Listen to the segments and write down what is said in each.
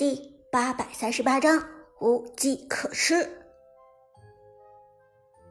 第八百三十八章无计可施。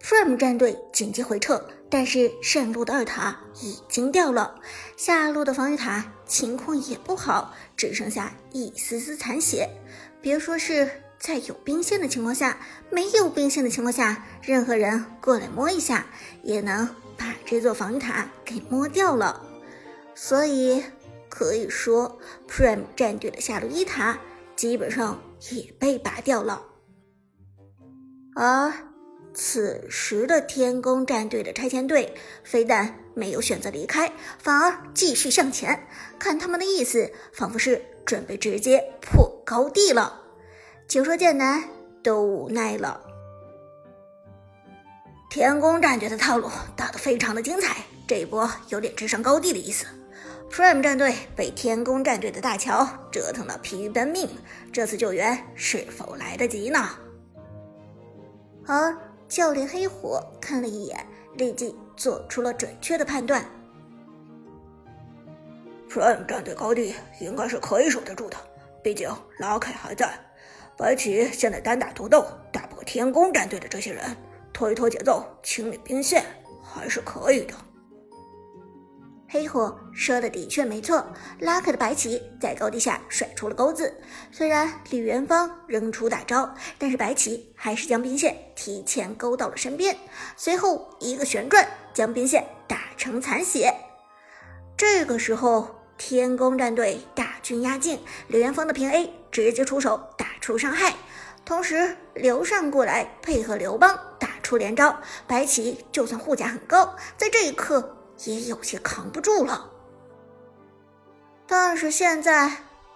Prime 战队紧急回撤，但是上路的二塔已经掉了，下路的防御塔情况也不好，只剩下一丝丝残血。别说是在有兵线的情况下，没有兵线的情况下，任何人过来摸一下，也能把这座防御塔给摸掉了。所以可以说，Prime 战队的下路一塔基本上也被拔掉了，而。此时的天宫战队的拆迁队非但没有选择离开，反而继续向前。看他们的意思，仿佛是准备直接破高地了。九说剑南都无奈了。天宫战队的套路打得非常的精彩，这一波有点直上高地的意思。Prime 战队被天宫战队的大乔折腾得疲于奔命，这次救援是否来得及呢？而。教练黑火看了一眼，立即做出了准确的判断。Prime 战队高地应该是可以守得住的，毕竟拉凯还在。白起现在单打独斗，打不过天宫战队的这些人，拖一拖节奏，清理兵线还是可以的。黑火说的的确没错，拉克的白起在高地下甩出了钩子。虽然李元芳扔出大招，但是白起还是将兵线提前勾到了身边，随后一个旋转将兵线打成残血。这个时候，天宫战队大军压境，李元芳的平 A 直接出手打出伤害，同时刘禅过来配合刘邦打出连招。白起就算护甲很高，在这一刻。也有些扛不住了，但是现在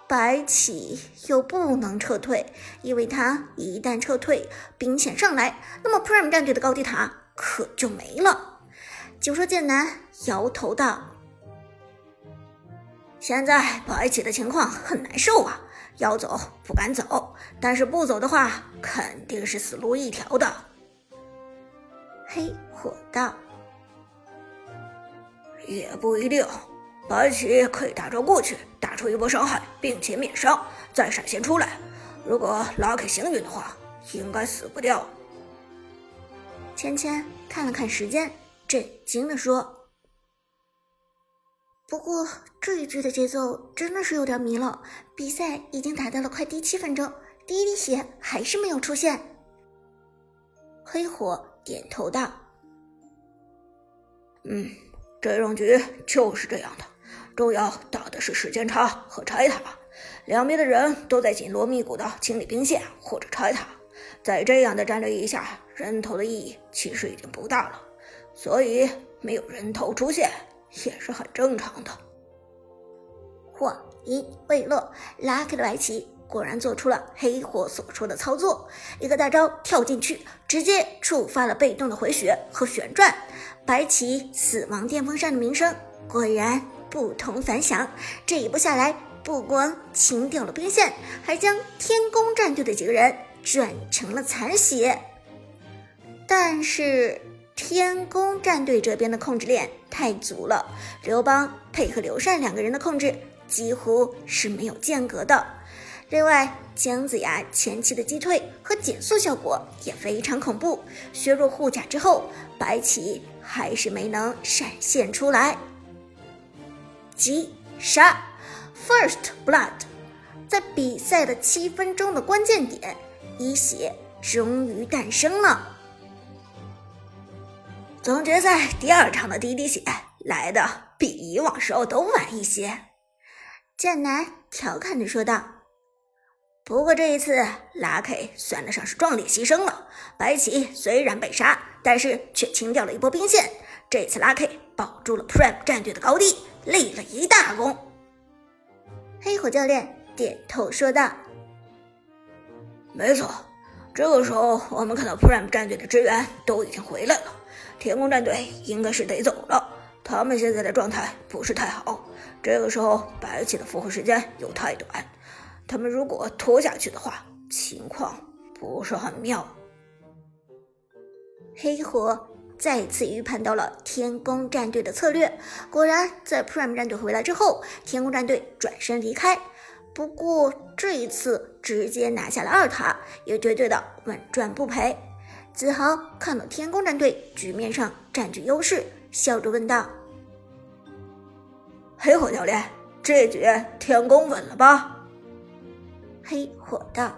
白起又不能撤退，因为他一旦撤退，兵线上来，那么 Prime 战队的高地塔可就没了。九说剑南摇头道：“现在白起的情况很难受啊，要走不敢走，但是不走的话，肯定是死路一条的。”黑火道。也不一定，白起可以大招过去，打出一波伤害，并且免伤，再闪现出来。如果拉开行云的话，应该死不掉。芊芊看了看时间，震惊的说：“不过这一局的节奏真的是有点迷了，比赛已经打到了快第七分钟，第一滴血还是没有出现。”黑火点头道：“嗯。”这种局就是这样的，重要打的是时间差和拆塔，两边的人都在紧锣密鼓的清理兵线或者拆塔，在这样的战略一下，人头的意义其实已经不大了，所以没有人头出现也是很正常的。话音未落，拉开的白旗果然做出了黑火所说的操作，一个大招跳进去，直接触发了被动的回血和旋转。白起死亡电风扇的名声果然不同凡响，这一波下来，不光清掉了兵线，还将天宫战队的几个人转成了残血。但是天宫战队这边的控制链太足了，刘邦配合刘禅两个人的控制几乎是没有间隔的。另外，姜子牙前期的击退和减速效果也非常恐怖，削弱护甲之后，白起。还是没能闪现出来。击杀，First Blood，在比赛的七分钟的关键点，一血终于诞生了。总决赛第二场的第一滴血来的比以往时候都晚一些，剑南调侃的说道。不过这一次，Lucky 算得上是壮烈牺牲了。白起虽然被杀，但是却清掉了一波兵线。这次 Lucky 保住了 Prime 战队的高地，立了一大功。黑火教练点头说道：“没错，这个时候我们看到 Prime 战队的支援都已经回来了，天宫战队应该是得走了。他们现在的状态不是太好。这个时候，白起的复活时间又太短。”他们如果拖下去的话，情况不是很妙。黑火再次预判到了天宫战队的策略，果然在 Prime 战队回来之后，天宫战队转身离开。不过这一次直接拿下了二塔，也绝对的稳赚不赔。子豪看到天宫战队局面上占据优势，笑着问道：“黑火教练，这局天宫稳了吧？”黑火道：“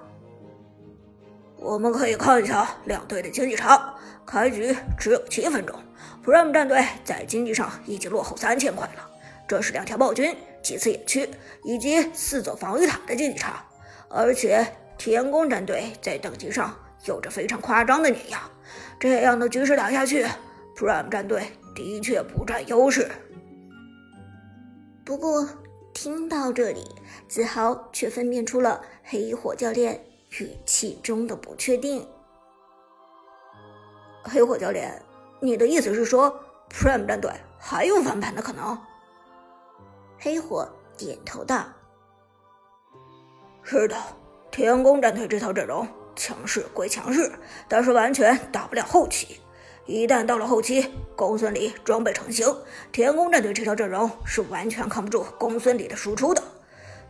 我们可以看一下两队的经济差，开局只有七分钟，Prime 战队在经济上已经落后三千块了。这是两条暴君、几次野区以及四座防御塔的经济差，而且天宫战队在等级上。”有着非常夸张的碾压，这样的局势打下去，Prime 战队的确不占优势。不过听到这里，子豪却分辨出了黑火教练语气中的不确定。黑火教练，你的意思是说，Prime 战队还有翻盘的可能？黑火点头道：“是的，天宫战队这套阵容。”强势归强势，但是完全打不了后期。一旦到了后期，公孙离装备成型，天宫战队这套阵容是完全扛不住公孙离的输出的。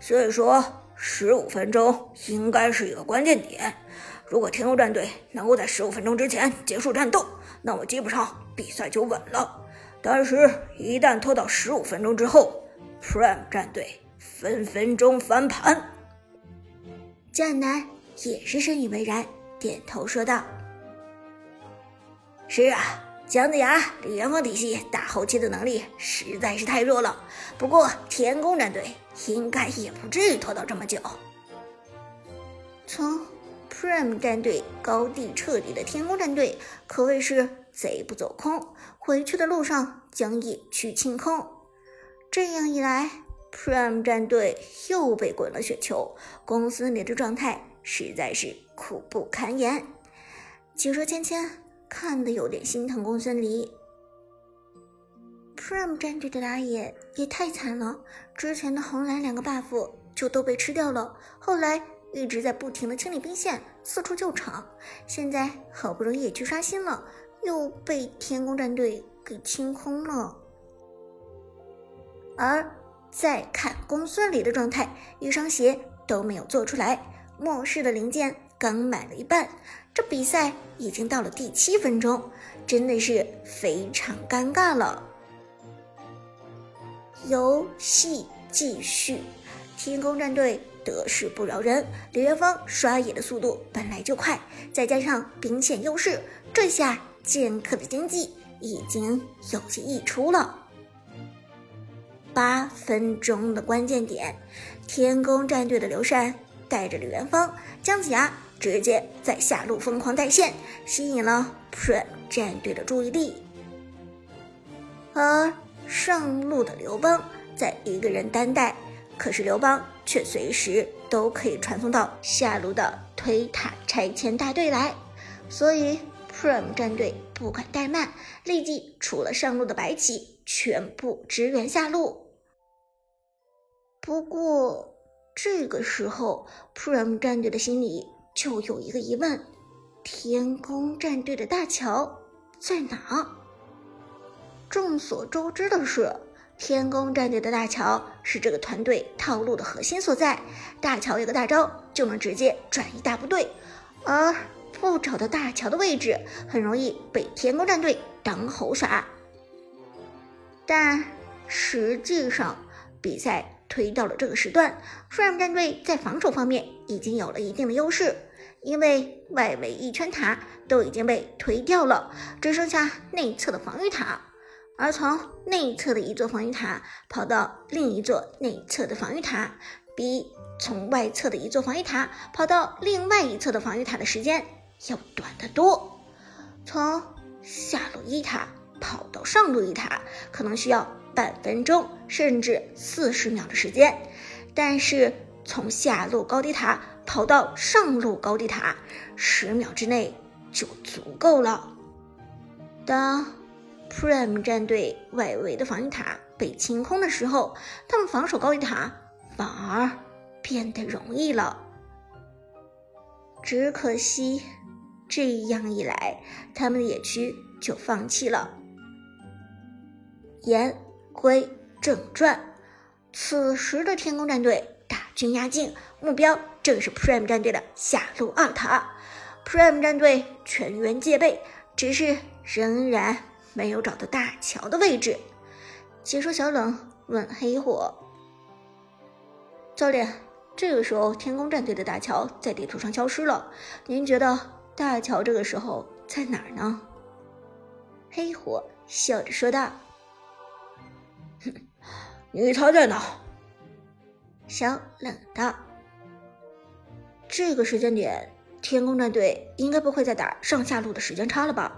所以说，十五分钟应该是一个关键点。如果天宫战队能够在十五分钟之前结束战斗，那么基本上比赛就稳了。但是，一旦拖到十五分钟之后，Prime 战队分分钟翻盘。战南。也是深以为然，点头说道：“是啊，姜子牙、李元芳体系打后期的能力实在是太弱了。不过天宫战队应该也不至于拖到这么久。从 Prime 战队高地彻底的天宫战队可谓是贼不走空，回去的路上将野区清空。这样一来，Prime 战队又被滚了雪球，公司里的状态。”实在是苦不堪言。解说芊芊看得有点心疼公孙离。Prime 战队的打野也太惨了，之前的红蓝两个 buff 就都被吃掉了，后来一直在不停的清理兵线，四处救场，现在好不容易也去刷新了，又被天宫战队给清空了。而再看公孙离的状态，一双鞋都没有做出来。末世的零件刚买了一半，这比赛已经到了第七分钟，真的是非常尴尬了。游戏继续，天宫战队得势不饶人，李元芳刷野的速度本来就快，再加上兵线优势，这下剑客的经济已经有些溢出了。八分钟的关键点，天宫战队的刘禅。带着李元芳、姜子牙直接在下路疯狂带线，吸引了 Prime 战队的注意力。而上路的刘邦在一个人单带，可是刘邦却随时都可以传送到下路的推塔拆迁大队来，所以 Prime 战队不敢怠慢，立即除了上路的白起，全部支援下路。不过。这个时候，Prime 战队的心里就有一个疑问：天宫战队的大乔在哪？众所周知的是，天宫战队的大乔是这个团队套路的核心所在。大乔一个大招就能直接转移大部队，而不找到大乔的位置，很容易被天宫战队当猴耍。但实际上，比赛。推到了这个时段，Prime 战队在防守方面已经有了一定的优势，因为外围一圈塔都已经被推掉了，只剩下内侧的防御塔。而从内侧的一座防御塔跑到另一座内侧的防御塔，比从外侧的一座防御塔跑到另外一侧的防御塔的时间要短得多。从下路一塔跑到上路一塔，可能需要。半分钟甚至四十秒的时间，但是从下路高地塔跑到上路高地塔，十秒之内就足够了。当 Prime 战队外围的防御塔被清空的时候，他们防守高地塔反而变得容易了。只可惜，这样一来，他们的野区就放弃了。言。归正传，此时的天宫战队大军压境，目标正是 Prime 战队的下路二塔。Prime 战队全员戒备，只是仍然没有找到大乔的位置。解说小冷问黑火教练：“这个时候天宫战队的大乔在地图上消失了，您觉得大乔这个时候在哪儿呢？”黑火笑着说道：“，你猜在哪？”小冷道：“这个时间点，天宫战队应该不会再打上下路的时间差了吧？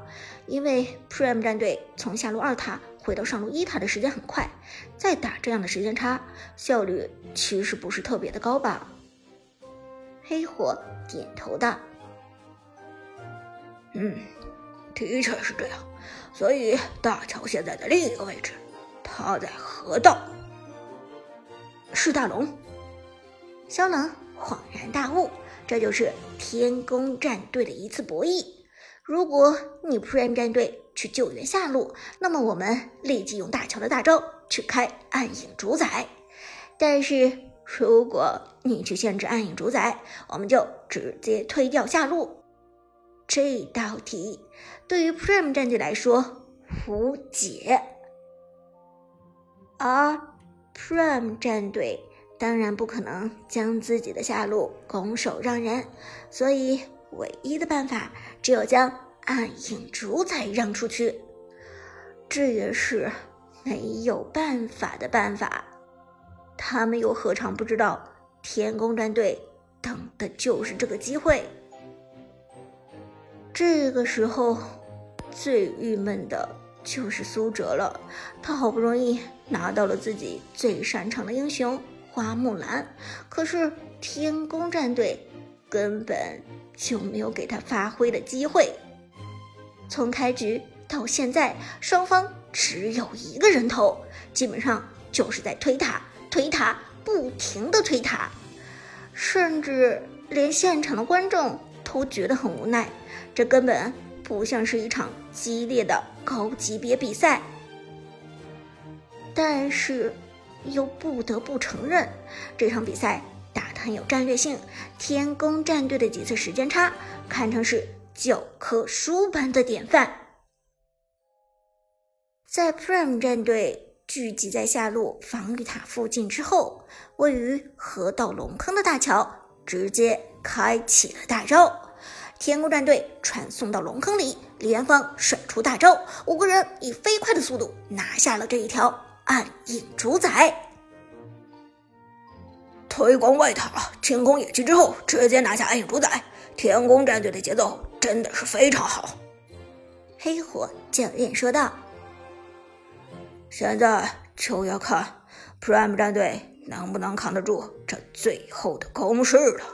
因为 Prime 战队从下路二塔回到上路一塔的时间很快，再打这样的时间差，效率其实不是特别的高吧？”黑火点头道：“嗯，的确是这样。所以大乔现在的另一个位置，他在河道。是大龙。”萧冷恍然大悟，这就是天宫战队的一次博弈。如果你 Prime 战队去救援下路，那么我们立即用大乔的大招去开暗影主宰；但是如果你去限制暗影主宰，我们就直接推掉下路。这道题对于 Prime 战队来说无解，而 Prime 战队。当然不可能将自己的下路拱手让人，所以唯一的办法只有将暗影主宰让出去。这也是没有办法的办法。他们又何尝不知道天宫战队等的就是这个机会？这个时候最郁闷的就是苏哲了，他好不容易拿到了自己最擅长的英雄。花木兰，可是天宫战队根本就没有给他发挥的机会。从开局到现在，双方只有一个人头，基本上就是在推塔、推塔，不停的推塔，甚至连现场的观众都觉得很无奈。这根本不像是一场激烈的高级别比赛，但是。又不得不承认，这场比赛打得很有战略性。天宫战队的几次时间差，堪称是教科书般的典范。在 Prime 战队聚集在下路防御塔附近之后，位于河道龙坑的大乔直接开启了大招。天宫战队传送到龙坑里，李元芳甩出大招，五个人以飞快的速度拿下了这一条。暗影主宰推广外塔清空野区之后，直接拿下暗影主宰。天宫战队的节奏真的是非常好。黑火教练说道：“现在就要看 Prime 战队能不能扛得住这最后的攻势了。”